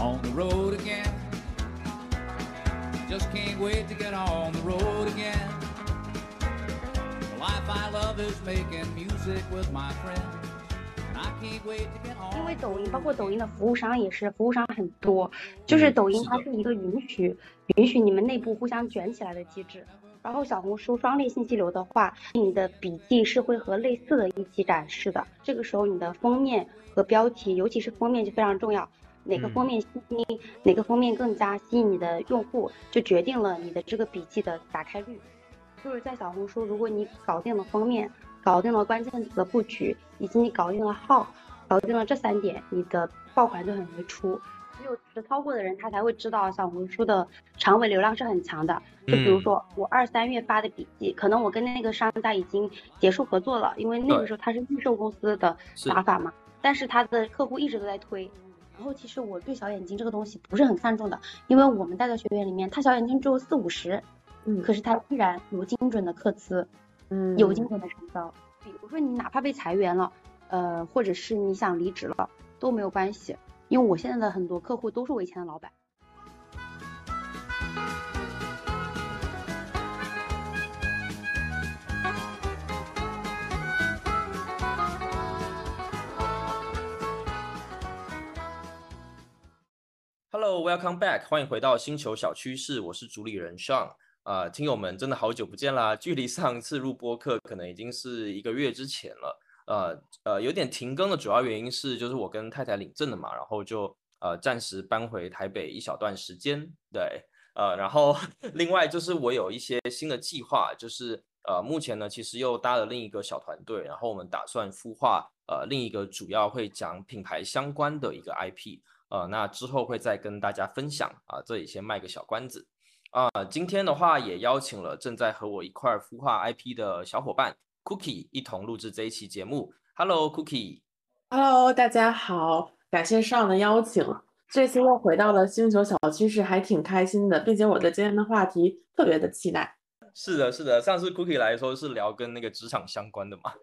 On the road again. Just can't wait to get on the road again. The life I love is making music with my friends. And I can't wait to get on. 因为抖音，包括抖音的服务商也是，服务商很多，就是嗯抖音它是一个允许允许你们内部互相卷起来的机制。然后小红书双链信息流的话，你的笔记是会和类似的一起展示的。这个时候你的封面和标题，尤其是封面就非常重要。哪个嗯封面吸睛，哪个封面更加吸引你的用户，就决定了你的这个笔记的打开率。就是在小红书，如果你搞定了封面，搞定了关键词的布局，以及你搞定了号，搞定了这三点，你的爆款就很容易出。只有实操过的人，他才会知道小红书的长尾流量是很强的。就比如嗯说我二三月发的笔记，可能我跟那个商家已经结束合作了，因为那个时候他是预售公司的打法嘛，但是他的客户一直都在推。然后其实我对小眼睛这个东西不是很看重的，因为我们带的学员里面，他小眼睛只有四五十，嗯可是他依然有精准的客资，嗯有精准的成交。比如说你哪怕被裁员了，呃，或者是你想离职了都没有关系，因为我现在的很多客户都是我以前的老板。Hello, welcome back，欢迎回到星球小趋势，我是主理人 Sean。啊、听友们真的好久不见啦！距离上一次录播课可能已经是一个月之前了。呃呃，有点停更的主要原因是，就是我跟太太领证了嘛，然后就呃暂时搬回台北一小段时间。对，呃，然后 另外就是我有一些新的计划，就是呃目前呢其实又搭了另一个小团队，然后我们打算孵化呃另一个主要会讲品牌相关的一个 IP。呃，那之后会再跟大家分享啊，这里先卖个小关子啊。今天的话也邀请了正在和我一块孵化 IP 的小伙伴 Cookie 一同录制这一期节目。Hello Cookie，Hello，大家好，感谢上的邀请。这次又回到了星球小趋势，还挺开心的，并且我对今天的话题特别的期待。是的，是的，上次 Cookie 来的时候是聊跟那个职场相关的嘛？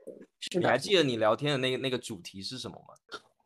你还记得你聊天的那个那个主题是什么吗？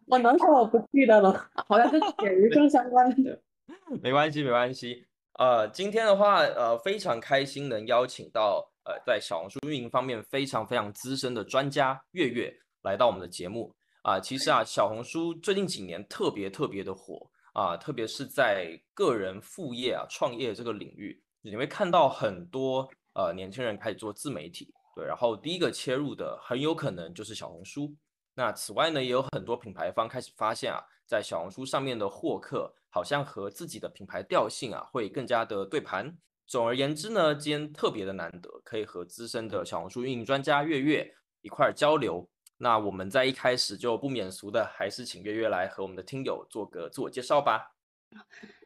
我能说我不记得了，好像是写人生相关的。没关系，没关系。呃，今天的话，呃，非常开心能邀请到呃，在小红书运营方面非常非常资深的专家月月来到我们的节目啊、其实啊，小红书最近几年特别特别的火啊、特别是在个人副业啊、创业这个领域，你会看到很多呃年轻人开始做自媒体，对，然后第一个切入的很有可能就是小红书。那此外呢，也有很多品牌方开始发现啊，在小红书上面的获客好像和自己的品牌调性啊会更加的对盘。总而言之呢，今天特别的难得，可以和资深的小红书运营专家月月一块儿交流。那我们在一开始就不免俗的，还是请月月来和我们的听友做个自我介绍吧。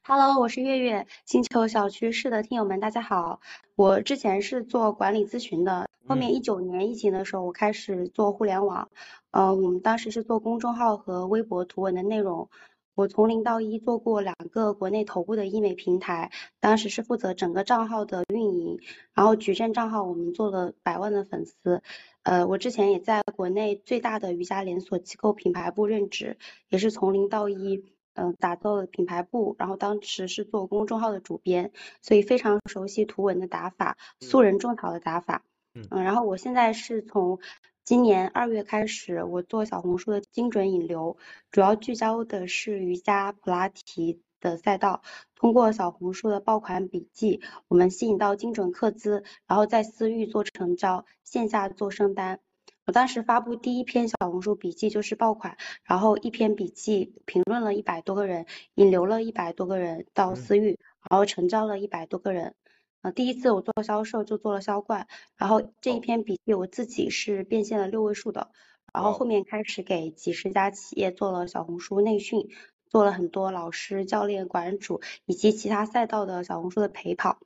Hello，我是月月，星球小趋势的听友们，大家好。我之前是做管理咨询的，后面嗯一九年疫情的时候，我开始做互联网。呃，我们当时是做公众号和微博图文的内容。我从零到一做过两个国内头部的医美平台，当时是负责整个账号的运营，然后矩阵账号我们做了百万的粉丝。呃，我之前也在国内最大的瑜伽连锁机构品牌部任职，也是从零到一。嗯，打造了品牌部，然后当时是做公众号的主编，所以非常熟悉图文的打法，素人种草的打法。嗯嗯，然后我现在是从今年二月开始，我做小红书的精准引流，主要聚焦的是瑜伽、普拉提的赛道。通过小红书的爆款笔记，我们吸引到精准客资，然后在私域做成交，线下做升单。我当时发布第一篇小红书笔记就是爆款，然后一篇笔记评论了一百多个人，引流了一百多个人到嗯私域，然后成交了一百多个人。呃，第一次我做销售就做了销冠，然后这一哦。篇笔记我自己是变现了六位数的，然后后面开始给几十家企业做了小红书内训，做了很多老师、教练、馆主以及其他赛道的小红书的陪跑。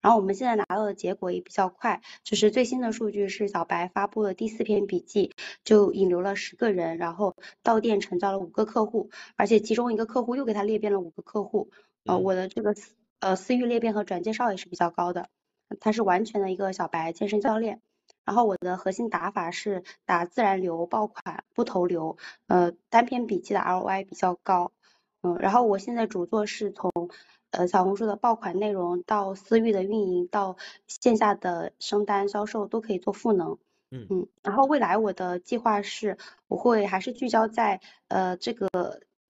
然后我们现在拿到的结果也比较快，就是最新的数据是小白发布了第四篇笔记，就引流了十个人，然后到店成交了五个客户，而且其中一个客户又给他裂变了五个客户，呃，嗯。我的这个私呃私域裂变和转介绍也是比较高的。他是完全的一个小白健身教练。然后我的核心打法是打自然流爆款，不投流，呃，单篇笔记的 ROI 比较高。嗯，然后我现在主做是从呃小红书的爆款内容到私域的运营，到线下的升单销售都可以做赋能。嗯嗯，然后未来我的计划是，我会还是聚焦在呃这个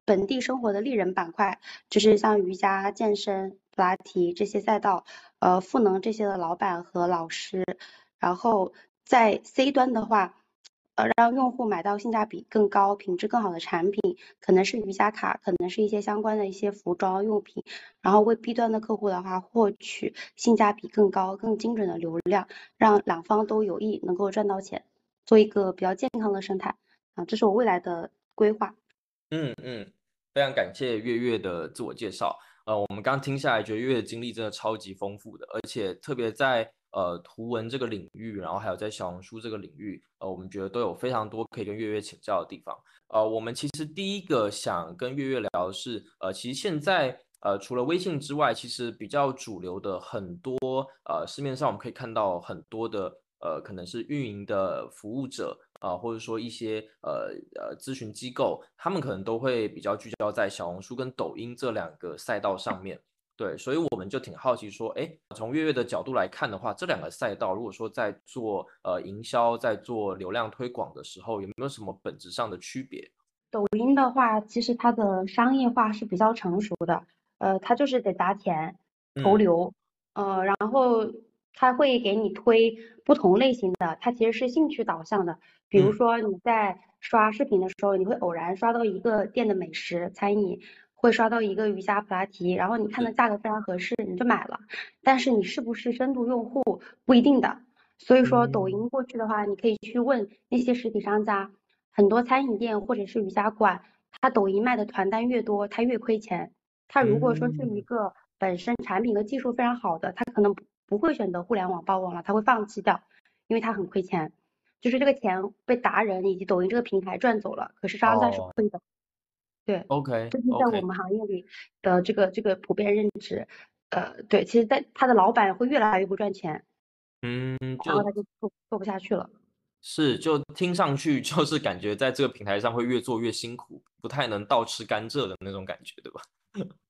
本地生活的丽人板块，就是像瑜伽、健身、普拉提这些赛道，呃赋能这些的老板和老师。然后在 C 端的话，呃，让用户买到性价比更高、品质更好的产品，可能是瑜伽卡，可能是一些相关的一些服装用品。然后为 B 端的客户的话，获取性价比更高、更精准的流量，让两方都有益，能够赚到钱，做一个比较健康的生态啊，这是我未来的规划。嗯嗯，非常感谢月月的自我介绍。呃，我们刚听下来，觉得月月的经历真的超级丰富的，而且特别在。呃，图文这个领域，然后还有在小红书这个领域，呃，我们觉得都有非常多可以跟月月请教的地方。呃，我们其实第一个想跟月月聊的是，呃，其实现在呃除了微信之外，其实比较主流的很多呃市面上我们可以看到很多的呃可能是运营的服务者啊，或者说一些呃呃咨询机构，他们可能都会比较聚焦在小红书跟抖音这两个赛道上面。对，所以我们就挺好奇说，哎，从月月的角度来看的话，这两个赛道如果说在做呃营销、在做流量推广的时候，有没有什么本质上的区别？抖音的话，其实它的商业化是比较成熟的，呃，它就是得砸钱投流，呃，然后它会给你推不同类型的，它其实是兴趣导向的，比如说你在刷视频的时候，你会偶然刷到一个店的美食餐饮。会刷到一个瑜伽普拉提，然后你看的价格非常合适，你就买了。但是你是不是深度用户不一定的，所以说抖音过去的话，你可以去问那些实体商家，很多餐饮店或者是瑜伽馆，它抖音卖的团单越多，它越亏钱。它如果说是一个本身产品和技术非常好的，它可能不不会选择互联网曝光了，他会放弃掉，因为他很亏钱。就是这个钱被达人以及抖音这个平台赚走了，可是商家是亏的。对，OK，这是在我们行业里的这个这个普遍认知，呃，对，其实，在他的老板会越来越不赚钱，嗯，然后他就做做不下去了。是，就听上去就是感觉在这个平台上会越做越辛苦，不太能倒吃甘蔗的那种感觉，对吧？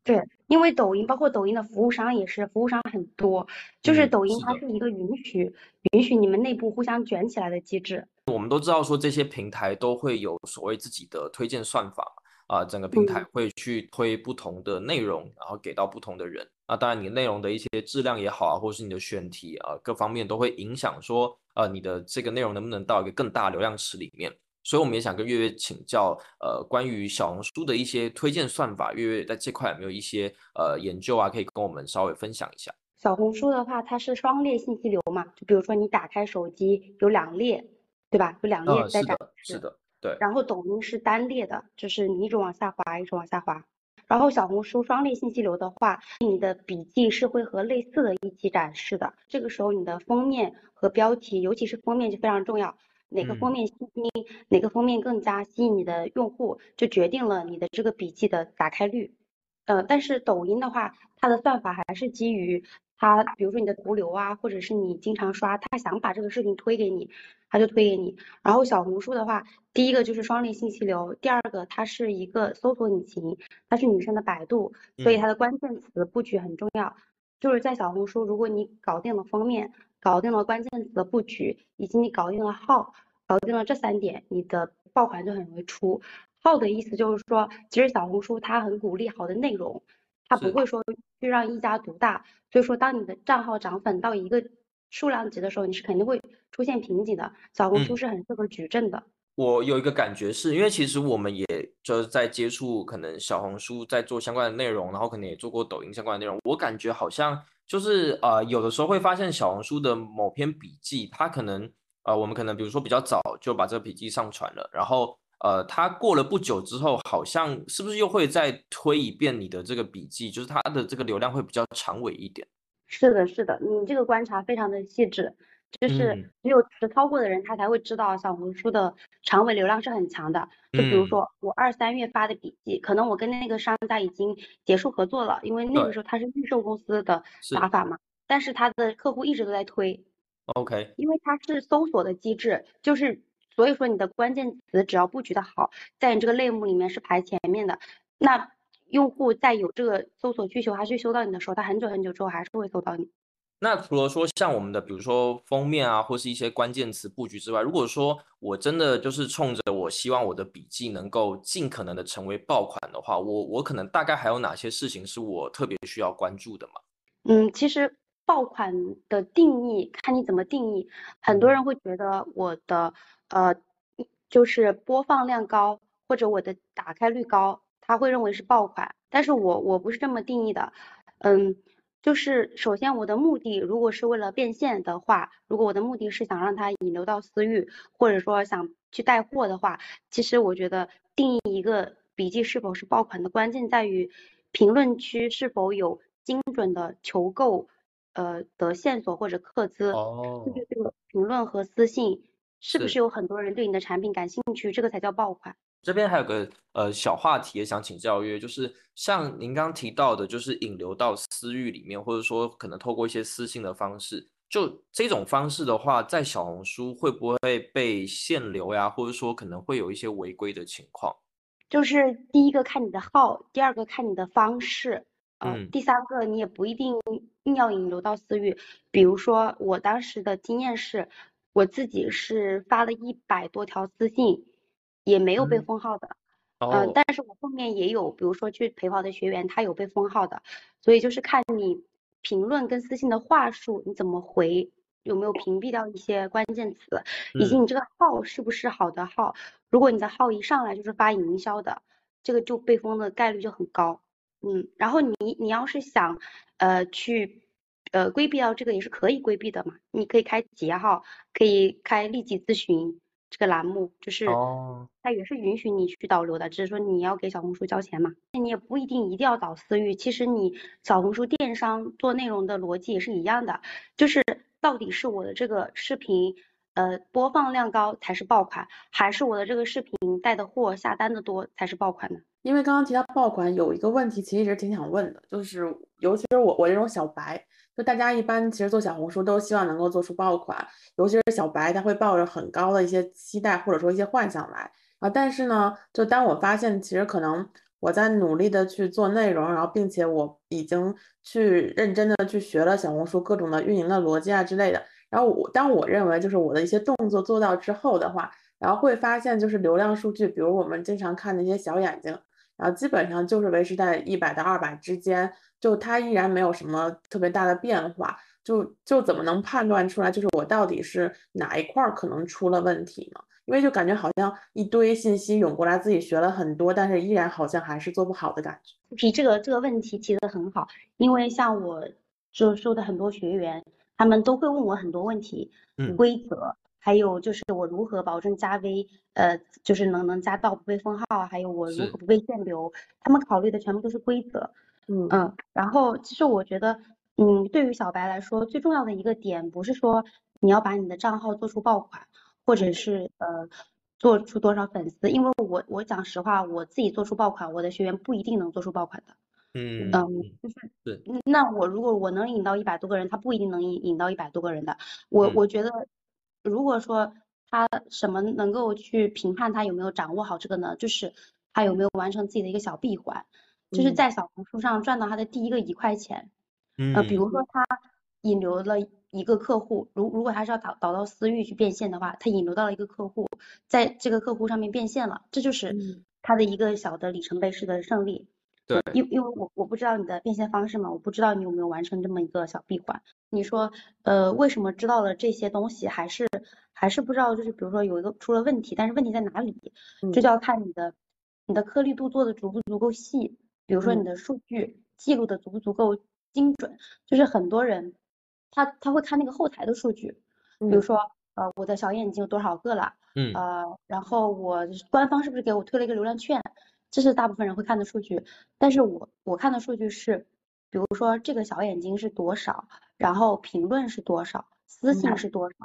对，因为抖音包括抖音的服务商也是，服务商很多，就是抖音它是一个允许允许你们内部互相卷起来的机制。我们都知道说这些平台都会有所谓自己的推荐算法。啊，整个平台会去推不同的内容，然后给到不同的人。那当然，你内容的一些质量也好啊，或者是你的选题啊，各方面都会影响说，呃，你的这个内容能不能到一个更大流量池里面。所以我们也想跟月月请教，呃，关于小红书的一些推荐算法，月月在这块有没有一些呃研究啊，可以跟我们稍微分享一下？小红书的话，它是双列信息流嘛，就比如说你打开手机有两列，对吧？有两列在展示。是的。对，然后抖音是单列的，就是你一直往下滑，一直往下滑。然后小红书双列信息流的话，你的笔记是会和类似的一起展示的。这个时候你的封面和标题，尤其是封面就非常重要，哪个封面吸睛，哪个封面更加吸引你的用户，就决定了你的这个笔记的打开率。呃，但是抖音的话，它的算法还是基于。它比如说你的毒瘤啊，或者是你经常刷，它想把这个视频推给你，它就推给你。然后小红书的话，第一个就是双列信息流，第二个它是一个搜索引擎，它是女生的百度，所以它的关键词布局很重要。就是在小红书，如果你搞定了封面，搞定了关键词的布局，以及你搞定了号，搞定了这三点，你的爆款就很容易出。号的意思就是说，其实小红书它很鼓励好的内容。它不会说去让一家独大，所以说当你的账号涨粉到一个数量级的时候，你是肯定会出现瓶颈的。小红书是很适合矩阵的。我有一个感觉是，因为其实我们也就是在接触可能小红书在做相关的内容，然后可能也做过抖音相关的内容。我感觉好像就是呃有的时候会发现小红书的某篇笔记，它可能呃我们可能比如说比较早就把这个笔记上传了，然后。呃，它过了不久之后，好像是不是又会再推一遍你的这个笔记？就是它的这个流量会比较长尾一点。是的，是的，你这个观察非常的细致，就是只有实操过的人，他才会知道小红书的长尾流量是很强的。就比如说我二三月发的笔记，可能我跟那个商家已经结束合作了，因为那个时候他是预售公司的打法嘛，但是他的客户一直都在推。OK，因为它是搜索的机制，就是所以说你的关键词只要布局的好，在你这个类目里面是排前面的，那用户在有这个搜索需求，他去搜到你的时候，他很久很久之后还是会搜到你。那除了说像我们的，比如说封面啊，或是一些关键词布局之外，如果说我真的就是冲着我希望我的笔记能够尽可能的成为爆款的话，我我可能大概还有哪些事情是我特别需要关注的吗？嗯，其实爆款的定义看你怎么定义，很多人会觉得我的呃就是播放量高或者我的打开率高，他会认为是爆款，但是我我不是这么定义的，嗯。就是首先我的目的，如果是为了变现的话，如果我的目的是想让它引流到私域，或者说想去带货的话，其实我觉得定义一个笔记是否是爆款的关键在于评论区是否有精准的求购呃的线索或者客资，就是这个评论和私信是不是有很多人对你的产品感兴趣，这个才叫爆款。这边还有个呃小话题也想请教约，就是像您刚提到的，就是引流到私域里面，或者说可能透过一些私信的方式，就这种方式的话，在小红书会不会被限流呀？或者说可能会有一些违规的情况？就是第一个看你的号，第二个看你的方式，嗯，第三个你也不一定硬要引流到私域。比如说我当时的经验是，我自己是发了一百多条私信。也没有被封号的，嗯，但是我后面也有，比如说去陪跑的学员，他有被封号的，所以就是看你评论跟私信的话术，你怎么回，有没有屏蔽掉一些关键词，以及你这个号是不是好的号，如果你的号一上来就是发营销的，这个就被封的概率就很高，嗯，然后你你要是想，呃，去，呃，规避掉这个也是可以规避的嘛，你可以开企业号，可以开立即咨询。这个栏目就是，它也是允许你去导流的，只是说你要给小红书交钱嘛。你也不一定一定要导私域，其实你小红书电商做内容的逻辑也是一样的，就是到底是我的这个视频，呃，播放量高才是爆款，还是我的这个视频带的货下单的多才是爆款呢？因为刚刚提到爆款，有一个问题其实一直挺想问的，就是尤其是我我这种小白。就大家一般其实做小红书都希望能够做出爆款，尤其是小白，他会抱着很高的一些期待或者说一些幻想来啊。但是呢，就当我发现其实可能我在努力的去做内容，然后并且我已经去认真的去学了小红书各种的运营的逻辑啊之类的。然后我当我认为就是我的一些动作做到之后的话，然后会发现就是流量数据，比如我们经常看那些小眼睛，然后基本上就是维持在一百到二百之间。就它依然没有什么特别大的变化，就就怎么能判断出来，就是我到底是哪一块儿可能出了问题呢？因为就感觉好像一堆信息涌过来，自己学了很多，但是依然好像还是做不好的感觉。提这个这个问题提的很好，因为像我就说的很多学员，他们都会问我很多问题，嗯，规则，还有就是我如何保证加 V，，呃，就是能能加到不被封号，还有我如何不被限流，他们考虑的全部都是规则。嗯嗯，然后其实我觉得，嗯，对于小白来说，最重要的一个点不是说你要把你的账号做出爆款，或者是呃做出多少粉丝，因为我我讲实话，我自己做出爆款，我的学员不一定能做出爆款的。嗯嗯，就是对。那我如果我能引到一百多个人，他不一定能引引到一百多个人的。我我觉得，如果说他什么能够去评判他有没有掌握好这个呢？就是他有没有完成自己的一个小闭环。就是在小红书上赚到他的第一个一块钱，呃，比如说他引流了一个客户，如如果他是要导导到私域去变现的话，他引流到了一个客户，在这个客户上面变现了，这就是他的一个小的里程碑式的胜利。对，因因为我我不知道你的变现方式嘛，我不知道你有没有完成这么一个小闭环。你说，呃，为什么知道了这些东西还是还是不知道？就是比如说有一个出了问题，但是问题在哪里？这就要看你的你的颗粒度做的足不足够细。比如说你的数据记录的足不足够精准，就是很多人他他会看那个后台的数据，比如说呃我的小眼睛有多少个了，嗯。呃然后我官方是不是给我推了一个流量券，这是大部分人会看的数据，但是我我看的数据是，比如说这个小眼睛是多少，然后评论是多少，私信是多少，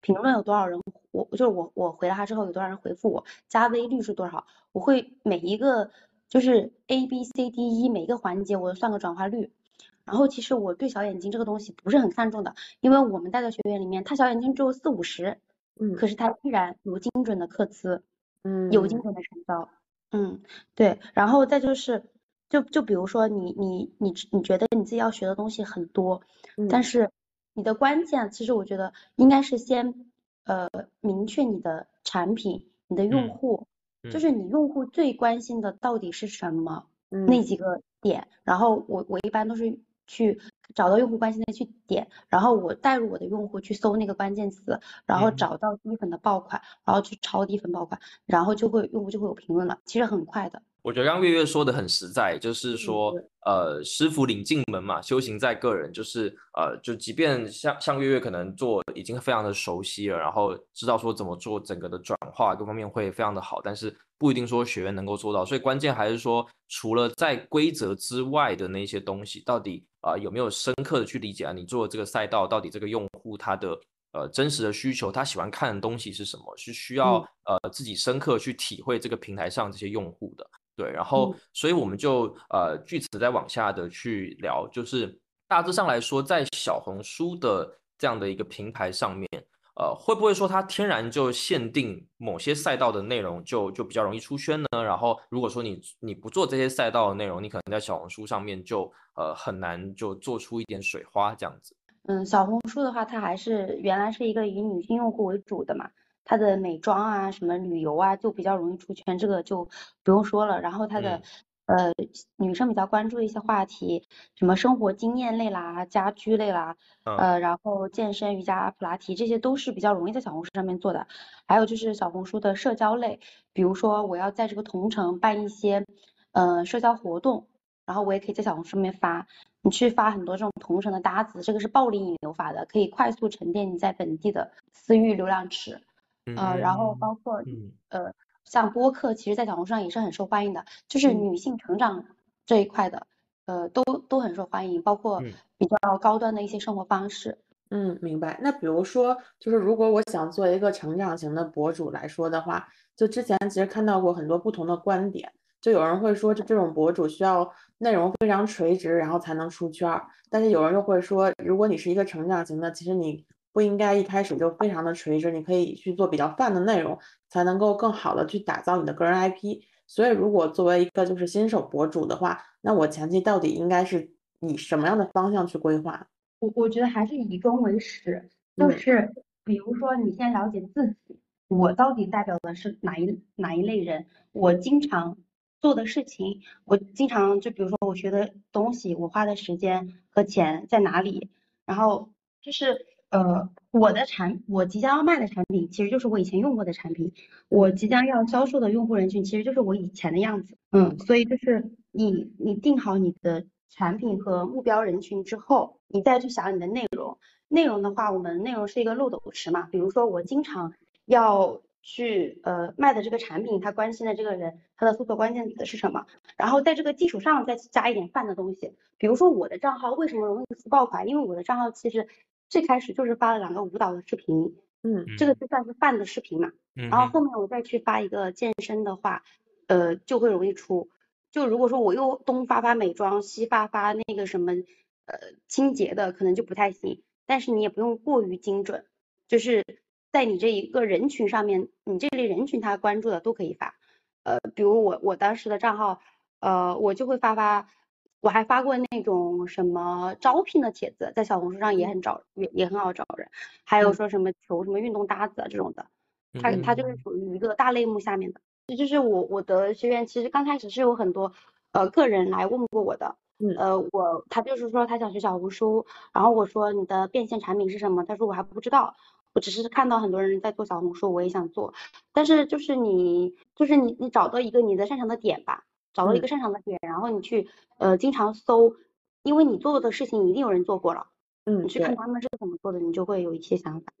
评论有多少人，我就是我我回了他之后有多少人回复我，加微率是多少，我会每一个。就是 A B C D E 每个环节我都算个转化率，然后其实我对小眼睛这个东西不是很看重的，因为我们带的学员里面，他小眼睛只有四五十，嗯，可是他依然有精准的刻词，嗯，有精准的成交，嗯，对，然后再就是，就就比如说你你你你觉得你自己要学的东西很多，但是你的关键其实我觉得应该是先呃明确你的产品，你的用户，就是你用户最关心的到底是什么，那几个点，然后我我一般都是。去找到用户关心的去点，然后我带入我的用户去搜那个关键词，然后找到低粉的爆款，然后去抄低粉爆款，然后就会用户就会有评论了，其实很快的。我觉得刚刚月月说的很实在，就是说，呃，师傅领进门嘛，修行在个人，就是呃，就即便像像月月可能做已经非常的熟悉了，然后知道说怎么做整个的转化各方面会非常的好，但是不一定说学员能够做到，所以关键还是说，除了在规则之外的那些东西，到底啊有没有深刻的去理解啊？你做这个赛道到底这个用户他的呃真实的需求，他喜欢看的东西是什么？是需要呃自己深刻去体会这个平台上这些用户的。对，然后，所以我们就呃，据此再往下的去聊，就是大致上来说，在小红书的这样的一个平台上面，呃，会不会说它天然就限定某些赛道的内容，就就比较容易出圈呢？然后，如果说你你不做这些赛道的内容，你可能在小红书上面就呃很难就做出一点水花这样子。嗯，小红书的话，它还是原来是一个以女性用户为主的嘛。它的美妆啊，什么旅游啊，就比较容易出圈，这个就不用说了。然后它的呃女生比较关注的一些话题，什么生活经验类啦、家居类啦，呃，然后健身、瑜伽、普拉提，这些都是比较容易在小红书上面做的。还有就是小红书的社交类，比如说我要在这个同城办一些呃社交活动，然后我也可以在小红书上面发，你去发很多这种同城的搭子，这个是暴力引流法的，可以快速沉淀你在本地的私域流量池。呃，然后包括呃，像播客，其实，在小红书上也是很受欢迎的，就是女性成长这一块的，呃，都都很受欢迎，包括比较高端的一些生活方式。嗯，明白。那比如说，就是如果我想做一个成长型的博主来说的话，就之前其实看到过很多不同的观点，就有人会说，就这种博主需要内容非常垂直，然后才能出圈儿，但是有人又会说，如果你是一个成长型的，其实你。不应该一开始就非常的垂直，你可以去做比较泛的内容，才能够更好的去打造你的个人 IP。所以，如果作为一个就是新手博主的话，那我前期到底应该是以什么样的方向去规划？我我觉得还是以终为始，就是比如说你先了解自己，我到底代表的是哪一哪一类人，我经常做的事情，我经常就比如说我学的东西，我花的时间和钱在哪里，然后就是。呃，我的产，我即将要卖的产品，其实就是我以前用过的产品。我即将要销售的用户人群，其实就是我以前的样子。嗯，所以就是你，你定好你的产品和目标人群之后，你再去想你的内容。内容的话，我们内容是一个漏斗池嘛。比如说，我经常要去呃卖的这个产品，他关心的这个人，他的搜索关键词是什么？然后在这个基础上再加一点泛的东西。比如说我的账号为什么容易出爆款？因为我的账号其实。最开始就是发了两个舞蹈的视频，嗯，这个就算是泛的视频嘛，嗯，然后后面我再去发一个健身的话，呃，就会容易出。就如果说我又东发发美妆，西发发那个什么，呃，清洁的，可能就不太行。但是你也不用过于精准，就是在你这一个人群上面，你这类人群他关注的都可以发。呃，比如我我当时的账号，呃，我就会发发。我还发过那种什么招聘的帖子，在小红书上也很找也也很好找人，还有说什么求什么运动搭子啊这种的，他他就是属于一个大类目下面的。这就是我我的学员，其实刚开始是有很多呃个人来问过我的，呃我他就是说他想学小红书，然后我说你的变现产品是什么？他说我还不知道，我只是看到很多人在做小红书，我也想做，但是就是你就是你你找到一个你的擅长的点吧。找到一个擅长的点，然后你去呃经常搜，因为你做的事情一定有人做过了，嗯，你去看他们是怎么做的，你就会有一些想法。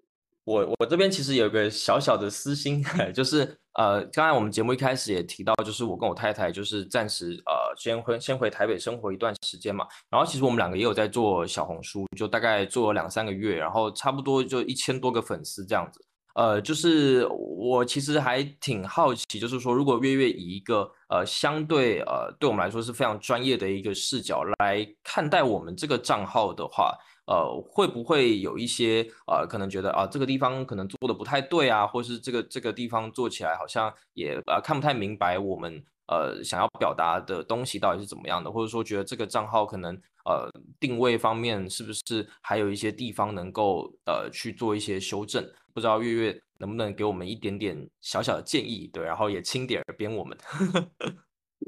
我我这边其实有个小小的私心，就是呃刚才我们节目一开始也提到，就是我跟我太太就是暂时呃先回先回台北生活一段时间嘛，然后其实我们两个也有在做小红书，就大概做了两三个月，然后差不多就一千多个粉丝这样子。呃，就是我其实还挺好奇，就是说，如果月月以一个呃相对呃对我们来说是非常专业的一个视角来看待我们这个账号的话，呃，会不会有一些呃可能觉得啊这个地方可能做的不太对啊，或是这个这个地方做起来好像也呃看不太明白我们呃想要表达的东西到底是怎么样的，或者说觉得这个账号可能呃定位方面是不是还有一些地方能够呃去做一些修正？不知道月月能不能给我们一点点小小的建议，对，然后也轻点儿编我们。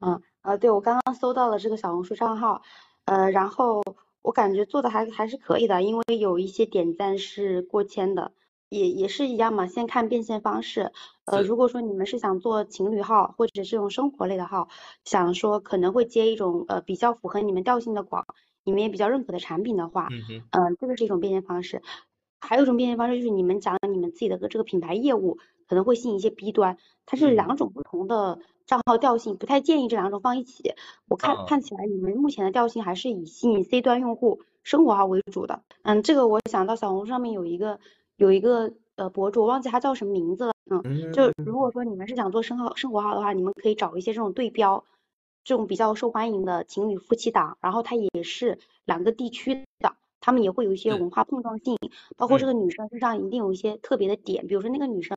嗯呃，对我刚刚搜到了这个小红书账号，呃，然后我感觉做的还还是可以的，因为有一些点赞是过千的，也也是一样嘛。先看变现方式，呃，如果说你们是想做情侣号或者这种生活类的号，想说可能会接一种呃比较符合你们调性的广，你们也比较认可的产品的话，嗯，这个是一种变现方式。还有一种变现方式，就是你们讲你们自己的这个品牌业务可能会吸引一些 B 端，它是两种不同的账号调性，不太建议这两种放一起。我看看起来你们目前的调性还是以吸引 C 端用户生活号为主的。嗯，这个我想到小红书上面有一个有一个呃博主，我忘记他叫什么名字了。嗯，就如果说你们是想做生号生活号的话，你们可以找一些这种对标，这种比较受欢迎的情侣夫妻档，然后它也是两个地区的。他们也会有一些文化碰撞性，包括这个女生身上一定有一些特别的点，比如说那个女生，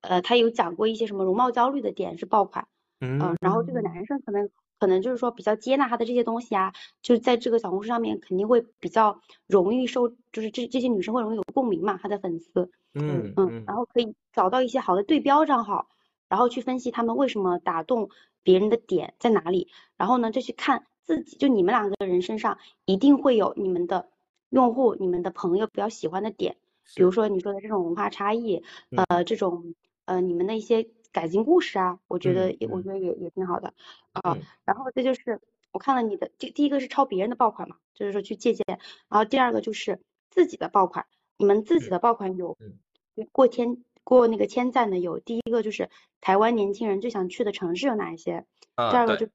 呃，她有讲过一些什么容貌焦虑的点是爆款，嗯，然后这个男生可能可能就是说比较接纳她的这些东西啊，就是在这个小红书上面肯定会比较容易受，就是这这些女生会容易有共鸣嘛，她的粉丝，嗯嗯，然。后可以找到一些好的对标账号，然后去分析他们为什么打动别人的点在哪里，然后呢就去看自己，就你们两个人身上一定会有你们的。用户，你们的朋友比较喜欢的点，比如说你说的这种文化差异，呃，这种呃你们的一些改进故事啊，我觉得也我觉。得也也挺好的。啊。然后这就是我看了你的，第第一个是抄别人的爆款嘛，就是说去借鉴，然后第二个就是自己的爆款，你们自己的爆款有过千过那个千赞的有，第一个就是台湾年轻人最想去的城市有哪一些，第二个就是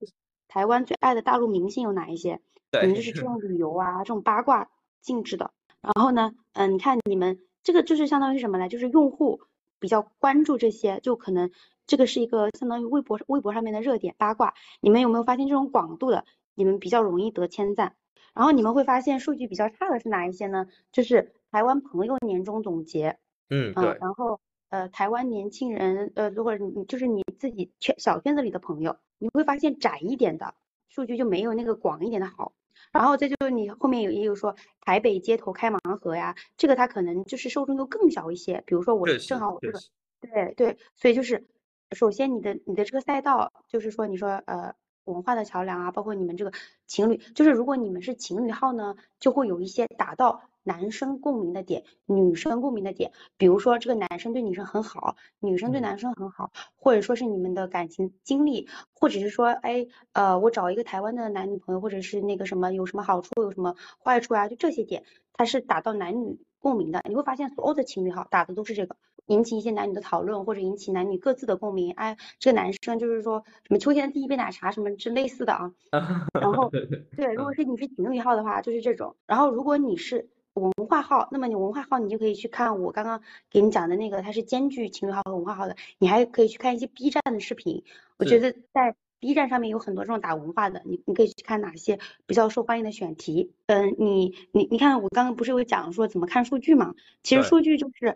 台湾最爱的大陆明星有哪一些，可能就是这种旅游啊，这种八卦。静止的，然后呢，嗯，你看你们这个就是相当于什么呢？就是用户比较关注这些，就可能这个是一个相当于微博微博上面的热点八卦。你们有没有发现这种广度的，你们比较容易得千赞？然后你们会发现数据比较差的是哪一些呢？就是台湾朋友年终总结，嗯，对，然后呃，台湾年轻人，呃，如果你就是你自己圈小圈子里的朋友，你会发现窄一点的数据就没有那个广一点的好。然后再就是你后面有也有说台北街头开盲盒呀，这个它可能就是受众就更小一些。比如说我正好我这个，对对，所以就是首先你的你的这个赛道就是说你说呃文化的桥梁啊，包括你们这个情侣，就是如果你们是情侣号呢，就会有一些打到。男生共鸣的点，女生共鸣的点，比如说这个男生对女生很好，女生对男生很好，或者说是你们的感情经历，或者是说，哎，呃，我找一个台湾的男女朋友，或者是那个什么有什么好处，有什么坏处啊，就这些点，它是打到男女共鸣的。你会发现所有的情侣号打的都是这个，引起一些男女的讨论，或者引起男女各自的共鸣。哎，这个男生就是说什么秋天的第一杯奶茶什么之类似的啊。然后 对，如果是你是情侣号的话，就是这种。然后如果你是文化号，那么你文化号你就可以去看我刚刚给你讲的那个，它是兼具情侣号和文化号的。你还可以去看一些 B 站的视频，我觉得在 B 站上面有很多这种打文化的，你你可以去看哪些比较受欢迎的选题。嗯，你你你看我刚刚不是有讲说怎么看数据嘛？其实数据就是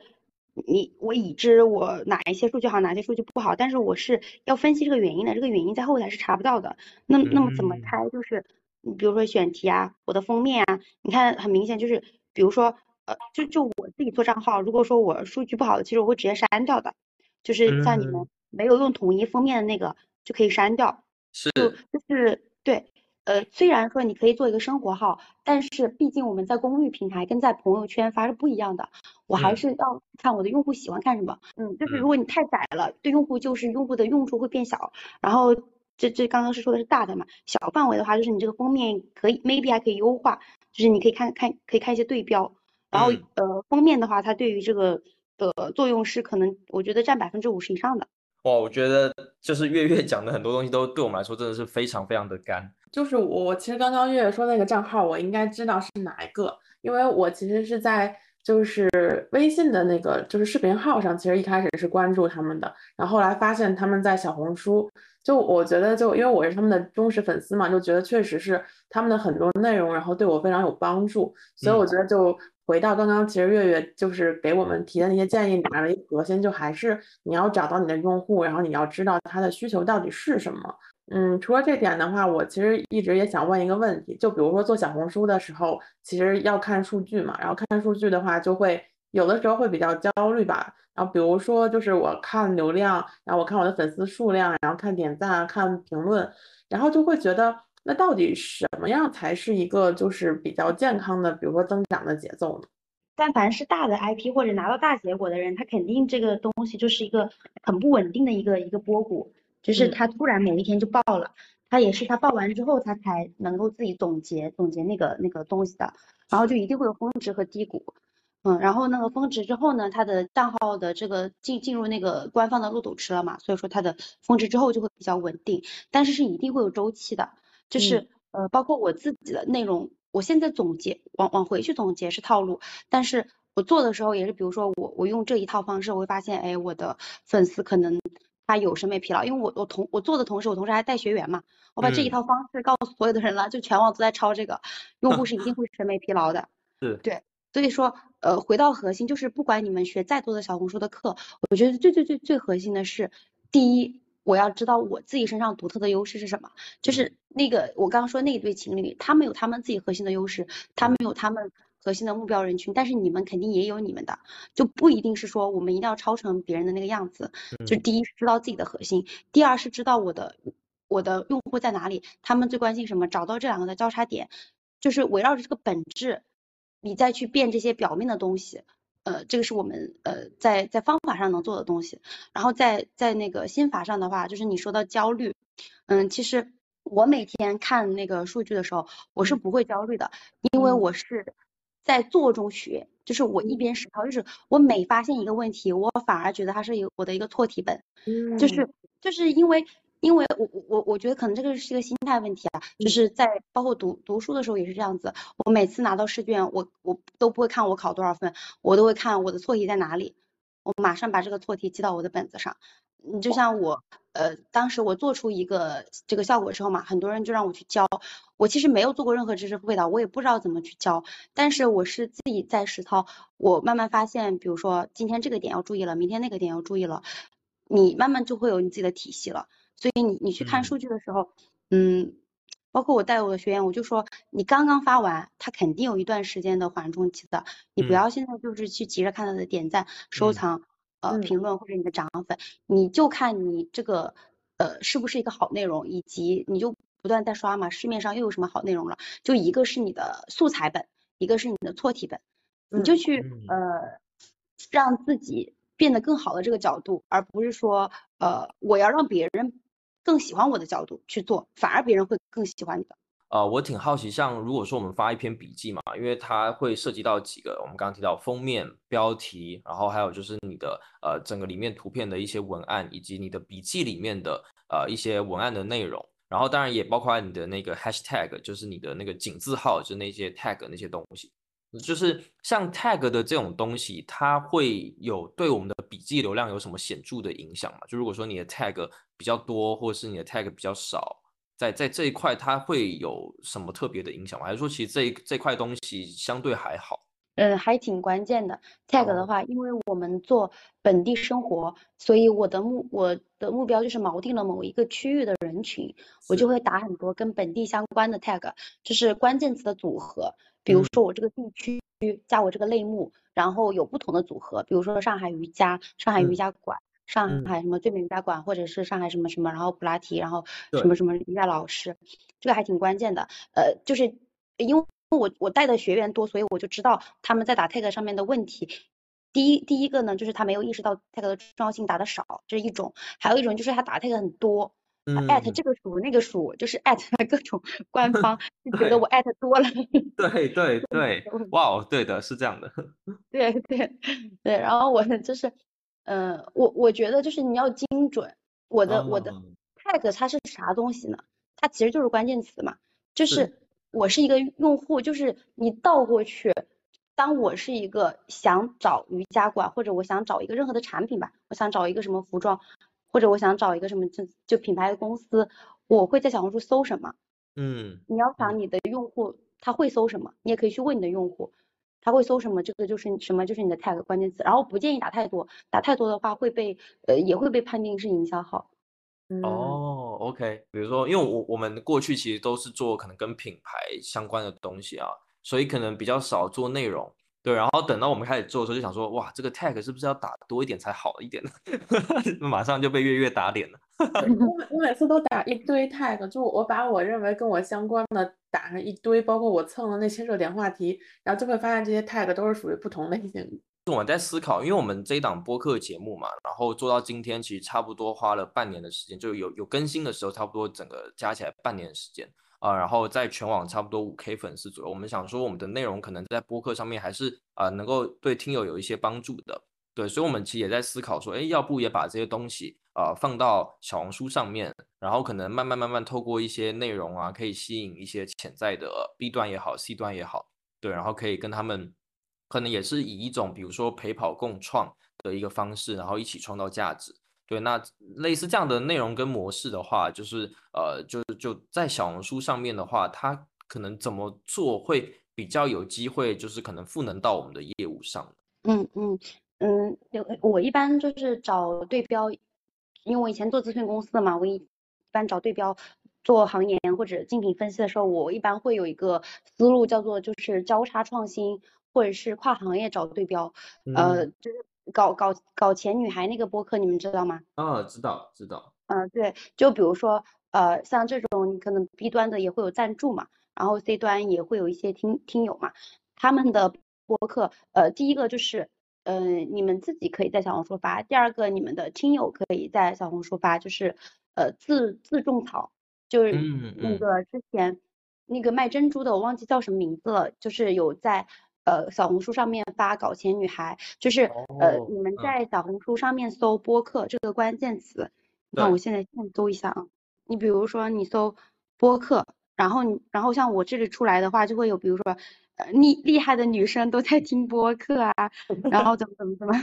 你我已知我哪一些数据好，哪些数据不好，但是我是要分析这个原因的，这个原因在后台是查不到的。那那么怎么开？就是你比如说选题啊，我的封面啊，你看很明显就是。比如说，呃，就就我自己做账号，如果说我数据不好的，其实我会直接删掉的。就是像你们没有用统一封面的那个，就可以删掉。是。就就是对，呃，虽然说你可以做一个生活号，但是毕竟我们在公寓平台跟在朋友圈发是不一样的。我还是要看我的用户喜欢看什么。嗯。就是如果你太窄了，对用户就是用户的用处会变小。然后这这刚刚是说的是大的嘛，小范围的话就是你这个封面可以 maybe 还可以优化。就是你可以看看，可以看一些对标，然后呃封面的话，它对于这个的作用是可能我觉得占百分之五十以上的。哇，我觉得就是月月讲的很多东西都对我们来说真的是非常非常的干。就是我其实刚刚月月说那个账号，我应该知道是哪一个，因为我其实是在就是微信的那个就是视频号上，其实一开始是关注他们的，然后后来发现他们在小红书，就我觉得就因为我是他们的忠实粉丝嘛，就觉得确实是他们的很多内容，然后对我非常有帮助，所以我觉得就回到刚刚，其实月月就是给我们提的那些建议，里面的一个核心，就还是你要找到你的用户，然后你要知道他的需求到底是什么。嗯，除了这点的话，我其实一直也想问一个问题，就比如说做小红书的时候，其实要看数据嘛，然后看数据的话，就会有的时候会比较焦虑吧。然后比如说，就是我看流量，然后我看我的粉丝数量，然后看点赞、看评论，然后就会觉得，那到底什么样才是一个就是比较健康的，比如说增长的节奏呢？但凡是大的 IP 或者拿到大结果的人，他肯定这个东西就是一个很不稳定的一个一个波谷。就是他突然某一天就爆了，他也是他爆完之后，他才能够自己总结总结那个那个东西的，然后就一定会有峰值和低谷，嗯，然后那个峰值之后呢，他的账号的这个进进入那个官方的漏斗池了嘛，所以说它的峰值之后就会比较稳定，但是是一定会有周期的，就是呃，包括我自己的内容，我现在总结往往回去总结是套路，但是我做的时候也是，比如说我我用这一套方式，我会发现，哎，我的粉丝可能。他有审美疲劳，因为我我同我做的同时，我同时还带学员嘛，我把这一套方式告诉所有的人了，就全网都在抄这个，用户是一定会审美疲劳的，是。对，所以说呃回到核心，就是不管你们学再多的小红书的课，我觉得最最最最核心的是，第一我要知道我自己身上独特的优势是什么，就是那个我刚刚说那一对情侣，他们有他们自己核心的优势，他们有他们。核心的目标人群，但是你们肯定也有你们的，就不一定是说我们一定要超成别人的那个样子。就第一是知道自己的核心，第二是知道我的我的用户在哪里，他们最关心什么，找到这两个的交叉点，就是围绕着这个本质，你再去变这些表面的东西。呃，这个是我们呃在在方法上能做的东西。然后在在那个心法上的话，就是你说到焦虑，嗯，其实我每天看那个数据的时候，我是不会焦虑的，因为我是。在做中学，就是我一边实操，就是我每发现一个问题，我反而觉得它是有我的一个错题本，嗯，就是就是因为因为我我我我觉得可能这个是一个心态问题啊，就是在包括读读书的时候也是这样子，我每次拿到试卷，我我都不会看我考多少分，我都会看我的错题在哪里，我马上把这个错题记到我的本子上。你就像我，呃，当时我做出一个这个效果之后嘛，很多人就让我去教。我其实没有做过任何知识付费的，我也不知道怎么去教。但是我是自己在实操，我慢慢发现，比如说今天这个点要注意了，明天那个点要注意了，你慢慢就会有你自己的体系了。所以你你去看数据的时候，嗯，包括我带我的学员，我就说你刚刚发完，他肯定有一段时间的缓冲期的，你不要现在就是去急着看他的点赞、收藏。呃，评论或者你的涨粉，你就看你这个呃是不是一个好内容，以及你就不断在刷嘛，市面上又有什么好内容了？就一个是你的素材本，一个是你的错题本，你就去呃让自己变得更好的这个角度，而不是说呃我要让别人更喜欢我的角度去做，反而别人会更喜欢你的。呃，我挺好奇，像如果说我们发一篇笔记嘛，因为它会涉及到几个，我们刚刚提到封面、标题，然后还有就是你的呃整个里面图片的一些文案，以及你的笔记里面的呃一些文案的内容，然后当然也包括你的那个 hashtag，就是你的那个井字号，就那些 tag 那些东西，就是像 tag 的这种东西，它会有对我们的笔记流量有什么显著的影响吗？就如果说你的 tag 比较多，或者是你的 tag 比较少？在在这一块，它会有什么特别的影响吗？还是说，其实这这块东西相对还好？嗯，还挺关键的。tag 的话，因为我们做本地生活，所以我的目我的目标就是锚定了某一个区域的人群，我就会打很多跟本地相关的 tag，就是关键词的组合。比如说我这个地区加我这个类目，然后有不同的组合，比如说上海瑜伽、上海瑜伽馆。上海什么最美瑜伽馆，或者是上海什么什么，然后普拉提，然后什么什么瑜伽老师，这个还挺关键的。呃，就是因为我我带的学员多，所以我就知道他们在打 tag 上面的问题。第一第一个呢，就是他没有意识到 tag 的重要性打的少，这是一种；还有一种就是他打 tag 很多，at 这个数那个数，就是 at 各种官方，就觉得我 at 多了。对对对，哇哦，对的，是这样的。对对对，然后我就是。嗯，我我觉得就是你要精准，我的我的 tag 它是啥东西呢？它其实就是关键词嘛，就是我是一个用户，就是你倒过去，当我是一个想找瑜伽馆，或者我想找一个任何的产品吧，我想找一个什么服装，或者我想找一个什么就就品牌的公司，我会在小红书搜什么？嗯你要想你的用户他会搜什么，你也可以去问你的用户，他会搜什么，这个就是什么就是你的 tag 关键词，然后不建议打太多，打太多的话会被呃也会被判定是营销号。嗯，哦，OK，比如说，因为我我们过去其实都是做可能跟品牌相关的东西啊，所以可能比较少做内容。对，然后等到我们开始做的时候，就想说，哇，这个 tag 是不是要打多一点才好一点呢？马上就被月月打脸了。我每我每次都打一堆 tag，就我把我认为跟我相关的打上一堆，包括我蹭的那些热点话题，然后就会发现这些 tag 都是属于不同类型的。我们在思考，因为我们这一档播客节目嘛，然后做到今天，其实差不多花了半年的时间，就有有更新的时候，差不多整个加起来半年的时间啊、然后在全网差不多五 K 粉丝左右。我们想说，我们的内容可能在播客上面还是啊、能够对听友有一些帮助的，对，所以我们其实也在思考说，哎，要不也把这些东西啊、放到小红书上面，然后可能慢慢慢慢透过一些内容啊，可以吸引一些潜在的 B 端也好，C 端也好，对，然后可以跟他们。可能也是以一种比如说陪跑共创的一个方式，然后一起创造价值。对，那类似这样的内容跟模式的话，就是呃，就就在小红书上面的话，它可能怎么做会比较有机会，就是可能赋能到我们的业务上。嗯嗯嗯，有我一般就是找对标，因为我以前做咨询公司的嘛，我一般找对标做行业或者竞品分析的时候，我一般会有一个思路叫做就是交叉创新，或者是跨行业找对标，呃，嗯就是搞搞搞钱女孩那个播客，你们知道吗？啊，知道知道，嗯，对，就比如说，呃，像这种你可能 B 端的也会有赞助嘛，然后 C 端也会有一些听听友嘛，他们的播客，呃，第一个就是，呃，你们自己可以在小红书发，第二个你们的听友可以在小红书发，就是，呃，自自种草，就是嗯嗯那个之前那个卖珍珠的，我忘记叫什么名字了，就是有在。呃，小红书上面发搞钱女孩，就是呃，哦你们嗯。在小红书上面搜播客这个关键词，那对。我现在现在搜一下啊，你比如说你搜播客，然后你然后像我这里出来的话，就会有比如说呃厉厉害的女生都在听播客啊，然后怎么怎么怎么，